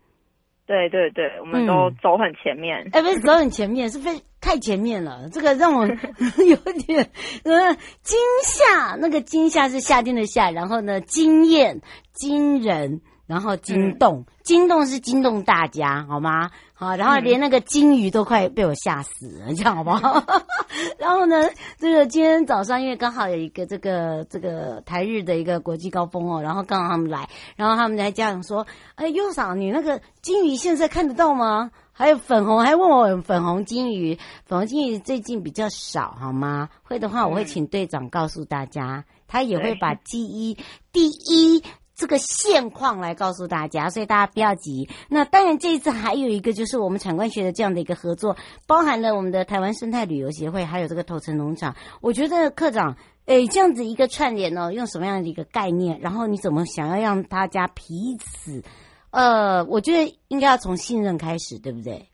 对对对，我们都走很前面。哎、嗯，不是走很前面，是非太前面了。这个让我 有点呃惊吓，那个惊吓是夏天的夏，然后呢惊艳、惊人，然后惊动，惊动是惊动大家，好吗？好，然后连那个金鱼都快被我吓死了，你知道好不好？然后呢，这个今天早上因为刚好有一个这个这个台日的一个国际高峰哦，然后刚好他们来，然后他们来家长说：“哎，优嫂，你那个金鱼现在看得到吗？”还有粉红，还问我粉红金鱼，粉红金鱼最近比较少，好吗？会的话，我会请队长告诉大家，他也会把第一第一。这个现况来告诉大家，所以大家不要急。那当然，这一次还有一个就是我们产官学的这样的一个合作，包含了我们的台湾生态旅游协会，还有这个头城农场。我觉得课长，诶，这样子一个串联呢，用什么样的一个概念？然后你怎么想要让大家彼此，呃，我觉得应该要从信任开始，对不对？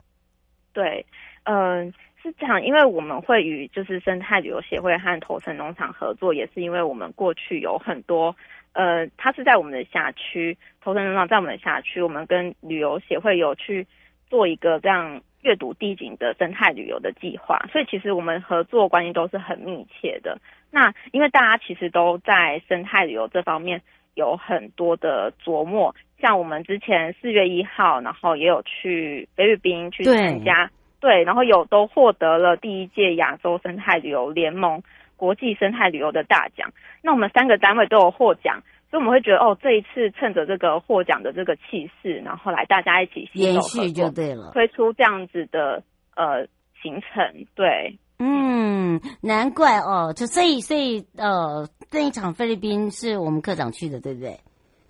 对，嗯、是这样，因为我们会与就是生态旅游协会和头城农场合作，也是因为我们过去有很多。呃，它是在我们的辖区，头城农场在我们的辖区，我们跟旅游协会有去做一个这样阅读地景的生态旅游的计划，所以其实我们合作关系都是很密切的。那因为大家其实都在生态旅游这方面有很多的琢磨，像我们之前四月一号，然后也有去菲律宾去参加，对，对，然后有都获得了第一届亚洲生态旅游联盟。国际生态旅游的大奖，那我们三个单位都有获奖，所以我们会觉得哦，这一次趁着这个获奖的这个气势，然后来大家一起延续就对了，推出这样子的呃行程，对，嗯，难怪哦，就所以所以呃，这一场菲律宾是我们课长去的，对不对？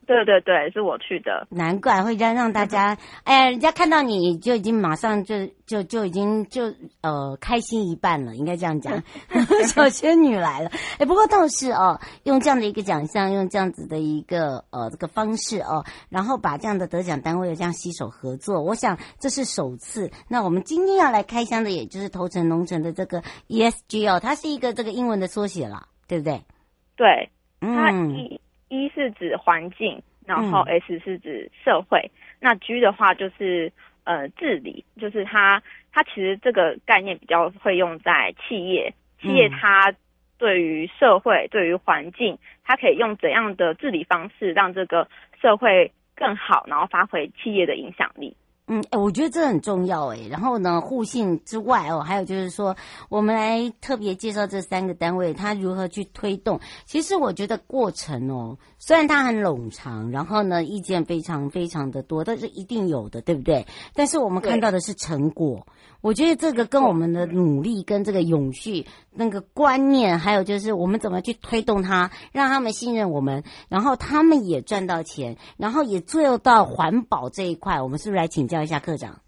对对对，是我去的，难怪会让让大家，哎呀，人家看到你就已经马上就就就已经就呃开心一半了，应该这样讲，小仙女来了。哎，不过倒是哦，用这样的一个奖项，用这样子的一个呃这个方式哦，然后把这样的得奖单位这样携手合作，我想这是首次。那我们今天要来开箱的，也就是头城农城的这个 ESG 哦，它是一个这个英文的缩写了，对不对？对，嗯。一是指环境，然后 S 是指社会，嗯、那 G 的话就是呃治理，就是它它其实这个概念比较会用在企业，企业它对于社会、嗯、对于环境，它可以用怎样的治理方式让这个社会更好，然后发挥企业的影响力。嗯，哎，我觉得这很重要哎。然后呢，互信之外哦，还有就是说，我们来特别介绍这三个单位，它如何去推动。其实我觉得过程哦，虽然它很冗长，然后呢，意见非常非常的多，但是一定有的，对不对？但是我们看到的是成果。我觉得这个跟我们的努力、跟这个永续那个观念，还有就是我们怎么去推动它，让他们信任我们，然后他们也赚到钱，然后也做到环保这一块。我们是不是来请教一下课长？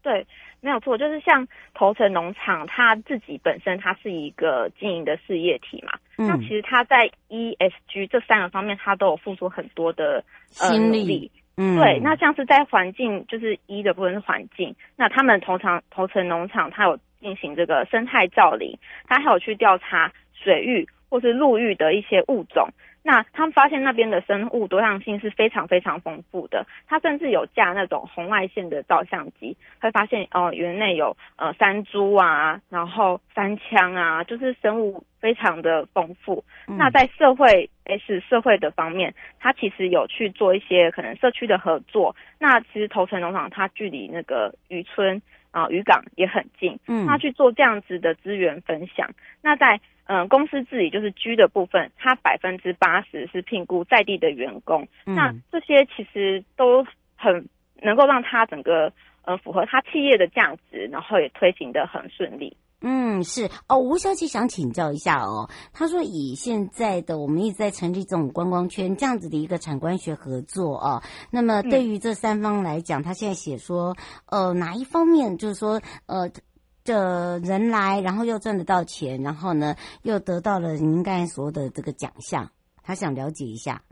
对，没有错，就是像头城农场，它自己本身它是一个经营的事业体嘛。嗯。那其实它在 ESG 这三个方面，它都有付出很多的心力。对，那像是在环境，就是一的部分是环境，那他们通常头城农场，它有进行这个生态造林，它还有去调查水域或是陆域的一些物种。那他们发现那边的生物多样性是非常非常丰富的，他甚至有架那种红外线的照相机，会发现哦，园内有呃山猪啊，然后山羌啊，就是生物非常的丰富。嗯、那在社会 S 社会的方面，他其实有去做一些可能社区的合作。那其实头城农场它距离那个渔村啊渔港也很近，嗯，他去做这样子的资源分享。那在嗯，公司自己就是居的部分，它百分之八十是聘雇在地的员工，嗯，那这些其实都很能够让他整个呃符合他企业的价值，然后也推行的很顺利。嗯，是哦，吴小姐想请教一下哦，她说以现在的我们一直在成立这种观光圈这样子的一个产官学合作哦，那么对于这三方来讲，他现在写说呃哪一方面就是说呃。的人来，然后又赚得到钱，然后呢，又得到了您刚才说的这个奖项，他想了解一下。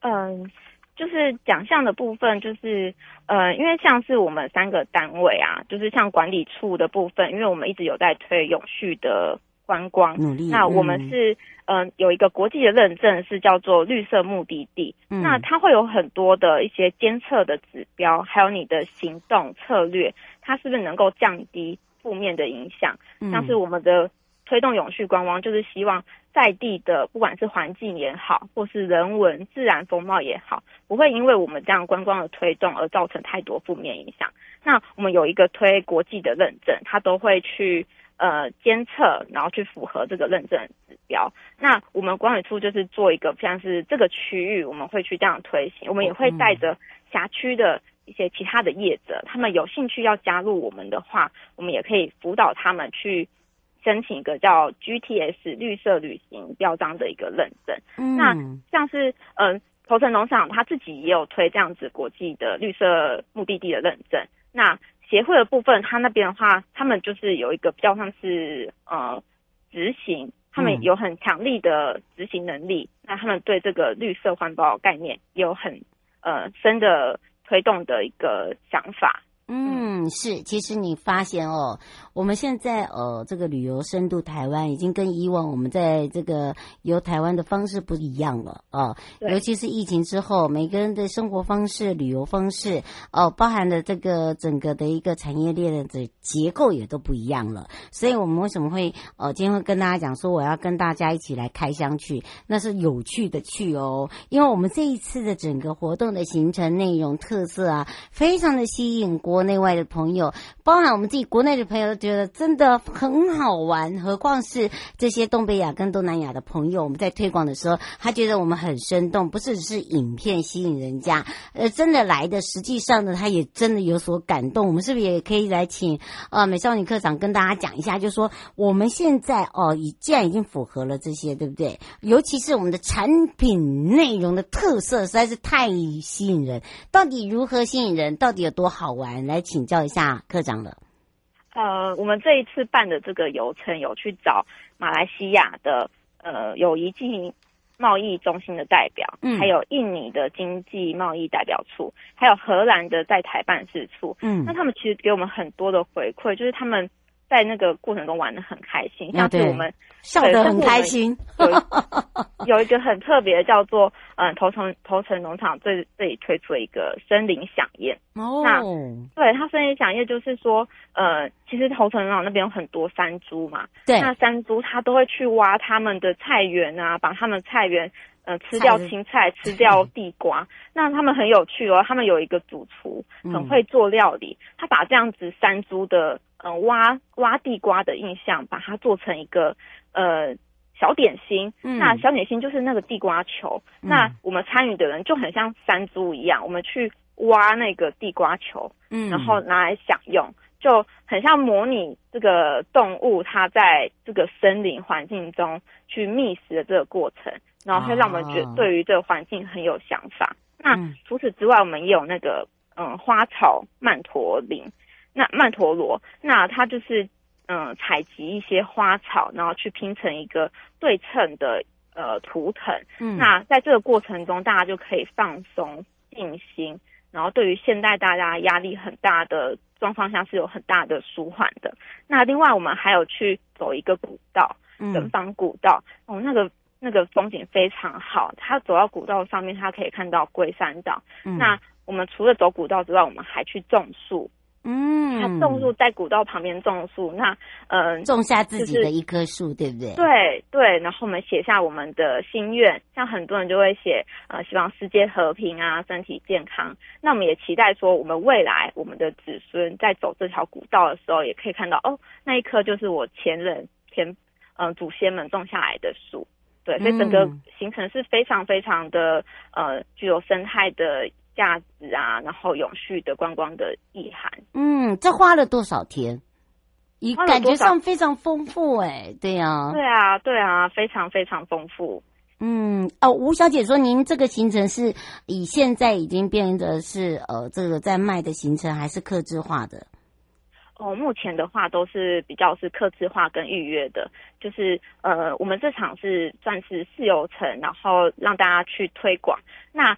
嗯，就是奖项的部分，就是呃，因为像是我们三个单位啊，就是像管理处的部分，因为我们一直有在推永续的观光。努力，那我们是嗯、呃、有一个国际的认证，是叫做绿色目的地，嗯，那它会有很多的一些监测的指标，还有你的行动策略，它是不是能够降低负面的影响，像是我们的推动永续观光，就是希望在地的不管是环境也好，或是人文自然风貌也好，不会因为我们这样观光的推动而造成太多负面影响。那我们有一个推国际的认证，它都会去呃监测，然后去符合这个认证指标。那我们管理处就是做一个像是这个区域，我们会去这样推行，我们也会带着辖区的一些其他的业者，他们有兴趣要加入我们的话，我们也可以辅导他们去。申请一个叫 GTS 绿色旅行标章的一个认证。嗯，那像是嗯，头城农场他自己也有推这样子国际的绿色目的地的认证。那协会的部分，他那边的话，他们就是有一个比较像是呃执行，他们有很强力的执行能力。嗯、那他们对这个绿色环保概念有很呃深的推动的一个想法。嗯，是，其实你发现哦，我们现在呃，这个旅游深度台湾已经跟以往我们在这个游台湾的方式不一样了啊。尤其是疫情之后，每个人的生活方式、旅游方式哦，包含的这个整个的一个产业链的结构也都不一样了。所以我们为什么会呃，今天会跟大家讲说，我要跟大家一起来开箱去，那是有趣的去哦，因为我们这一次的整个活动的行程内容特色啊，非常的吸引。国内外的朋友，包含我们自己国内的朋友，都觉得真的很好玩。何况是这些东北亚跟东南亚的朋友，我们在推广的时候，他觉得我们很生动，不是只是影片吸引人家，呃，真的来的，实际上呢，他也真的有所感动。我们是不是也可以来请呃美少女课长跟大家讲一下，就说我们现在哦，已既然已经符合了这些，对不对？尤其是我们的产品内容的特色实在是太吸引人，到底如何吸引人？到底有多好玩？来请教一下课长了。呃，我们这一次办的这个游程有去找马来西亚的呃友谊经营贸易中心的代表，嗯，还有印尼的经济贸易代表处，还有荷兰的在台办事处，嗯，那他们其实给我们很多的回馈，就是他们。在那个过程中玩的很开心，像是我们笑得很开心。有一个很特别的叫做嗯头城头城农场这这里推出了一个森林响宴。哦，那对它森林响宴就是说呃其实头城农场那边有很多山猪嘛，对，那山猪它都会去挖他们的菜园啊，把他们菜园呃吃掉青菜，吃掉地瓜，那他们很有趣哦，他们有一个主厨很会做料理，嗯、他把这样子山猪的。嗯、呃，挖挖地瓜的印象，把它做成一个呃小点心。嗯，那小点心就是那个地瓜球。嗯、那我们参与的人就很像山猪一样，我们去挖那个地瓜球，嗯，然后拿来享用，就很像模拟这个动物它在这个森林环境中去觅食的这个过程，然后会让我们觉得对于这个环境很有想法。哦、那除此之外，我们也有那个嗯花草曼陀林。那曼陀罗，那它就是嗯，采集一些花草，然后去拼成一个对称的呃图腾。嗯，那在这个过程中，大家就可以放松静心，然后对于现代大家压力很大的状况下是有很大的舒缓的。那另外，我们还有去走一个古道，嗯人防古道，哦，那个那个风景非常好。它走到古道上面，它可以看到龟山岛。嗯，那我们除了走古道之外，我们还去种树。嗯，他种树在古道旁边种树，那嗯、呃，种下自己的一棵树，就是、对不对？对对，然后我们写下我们的心愿，像很多人就会写呃，希望世界和平啊，身体健康。那我们也期待说，我们未来我们的子孙在走这条古道的时候，也可以看到哦，那一棵就是我前人前嗯、呃、祖先们种下来的树。对，所以整个行程是非常非常的呃具有生态的。价值啊，然后永续的观光的意涵。嗯，这花了多少天？你感觉上非常丰富哎、欸，对呀、啊，对啊，对啊，非常非常丰富。嗯，哦，吴小姐说，您这个行程是以现在已经变得是呃，这个在卖的行程，还是客制化的？哦，目前的话都是比较是客制化跟预约的，就是呃，我们这场是算是试游程，然后让大家去推广。那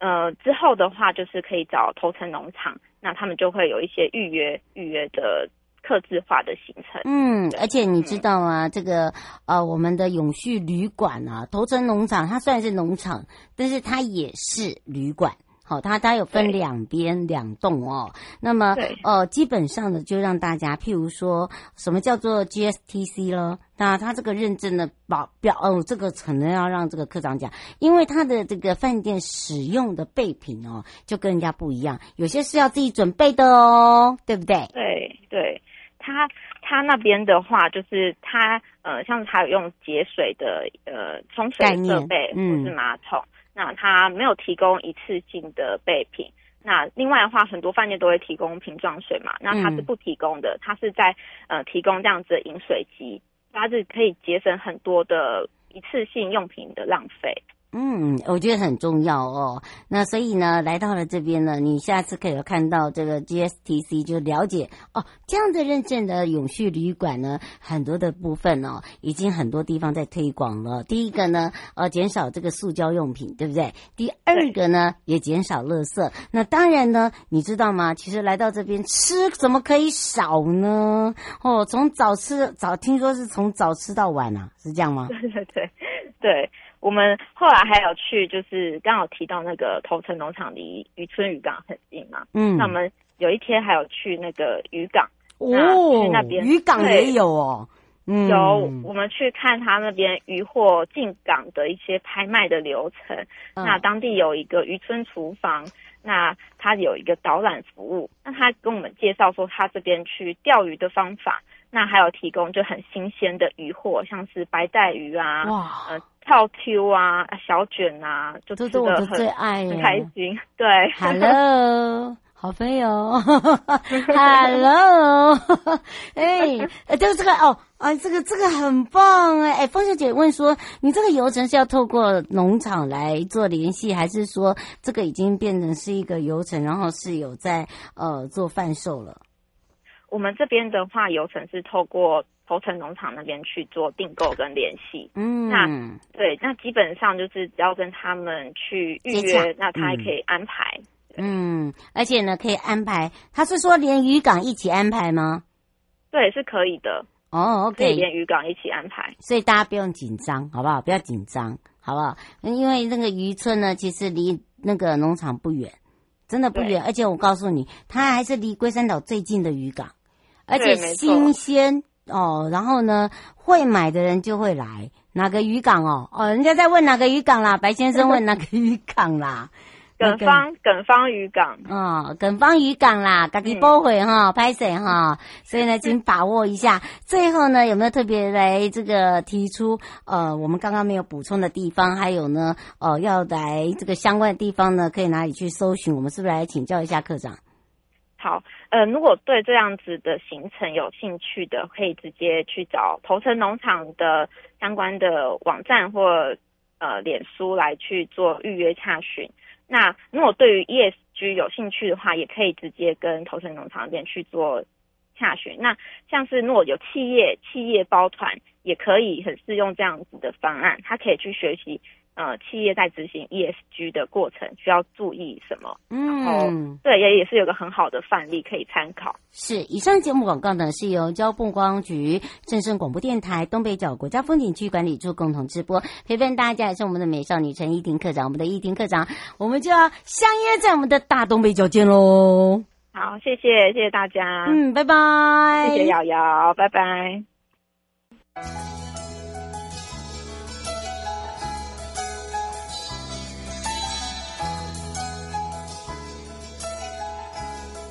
呃，之后的话就是可以找头城农场，那他们就会有一些预约预约的客制化的行程。嗯，而且你知道吗，嗯、这个呃，我们的永续旅馆啊，头城农场它虽然是农场，但是它也是旅馆。好，它它有分两边两栋哦。那么呃，基本上呢，就让大家，譬如说什么叫做 GSTC 咯？那它这个认证的保表哦，这个可能要让这个科长讲，因为它的这个饭店使用的备品哦，就跟人家不一样，有些是要自己准备的哦，对不对？对对，它它那边的话，就是它呃，像是它有用节水的呃冲水设备或是马桶。嗯那它没有提供一次性的备品。那另外的话，很多饭店都会提供瓶装水嘛。那它是不提供的，它是在呃提供这样子的饮水机，它是可以节省很多的一次性用品的浪费。嗯，我觉得很重要哦。那所以呢，来到了这边呢，你下次可以看到这个 GSTC 就了解哦，这样的认证的永续旅馆呢，很多的部分哦，已经很多地方在推广了。第一个呢，呃，减少这个塑胶用品，对不对？第二个呢，也减少垃圾。那当然呢，你知道吗？其实来到这边吃怎么可以少呢？哦，从早吃早，听说是从早吃到晚啊，是这样吗？对对对对。我们后来还有去，就是刚好提到那个头城农场离渔村渔港很近嘛。嗯，那我们有一天还有去那个渔港哦，那去那边渔港也有哦。嗯，有我们去看他那边渔货进港的一些拍卖的流程。嗯，那当地有一个渔村厨房，那他有一个导览服务。那他跟我们介绍说，他这边去钓鱼的方法。那还有提供就很新鲜的鱼货，像是白带鱼啊，哇，呃，跳 Q 啊，小卷啊，就吃很这是我的最爱，很开心。对，Hello，好肥哦，Hello，哎，就是这个哦，啊，这个这个很棒哎，哎，凤小姐问说，你这个游程是要透过农场来做联系，还是说这个已经变成是一个游程，然后是有在呃做贩售了？我们这边的话，游程是透过头城农场那边去做订购跟联系。嗯，那对，那基本上就是只要跟他们去预约，那他还可以安排。嗯，而且呢，可以安排。他是说连渔港一起安排吗？对，是可以的。哦可以连渔港一起安排。所以大家不用紧张，好不好？不要紧张，好不好？因为那个渔村呢，其实离那个农场不远，真的不远。而且我告诉你，它还是离龟山岛最近的渔港。而且新鲜哦，然后呢，会买的人就会来哪个渔港哦哦，人家在问哪个渔港啦，白先生问哪个渔港啦，耿方耿方渔港哦，耿方渔港啦，赶紧拨回哈，拍谁哈，所以呢，请把握一下。最后呢，有没有特别来这个提出呃，我们刚刚没有补充的地方？还有呢，哦、呃，要来这个相关的地方呢，可以哪里去搜寻？我们是不是来请教一下科长？好，呃，如果对这样子的行程有兴趣的，可以直接去找头城农场的相关的网站或呃脸书来去做预约洽询。那如果对于 ESG 有兴趣的话，也可以直接跟头城农场店去做洽询。那像是如果有企业企业包团，也可以很适用这样子的方案，他可以去学习。呃，企业在执行 ESG 的过程需要注意什么？嗯，对，也也是有个很好的范例可以参考。是，以上节目广告呢是由交通观光局、正声广播电台、东北角国家风景区管理处共同直播，陪伴大家也是我们的美少女陈依婷科长，我们的依婷科长，我们就要相约在我们的大东北角见喽。好，谢谢，谢谢大家。嗯，拜拜。谢谢瑶瑶，拜拜。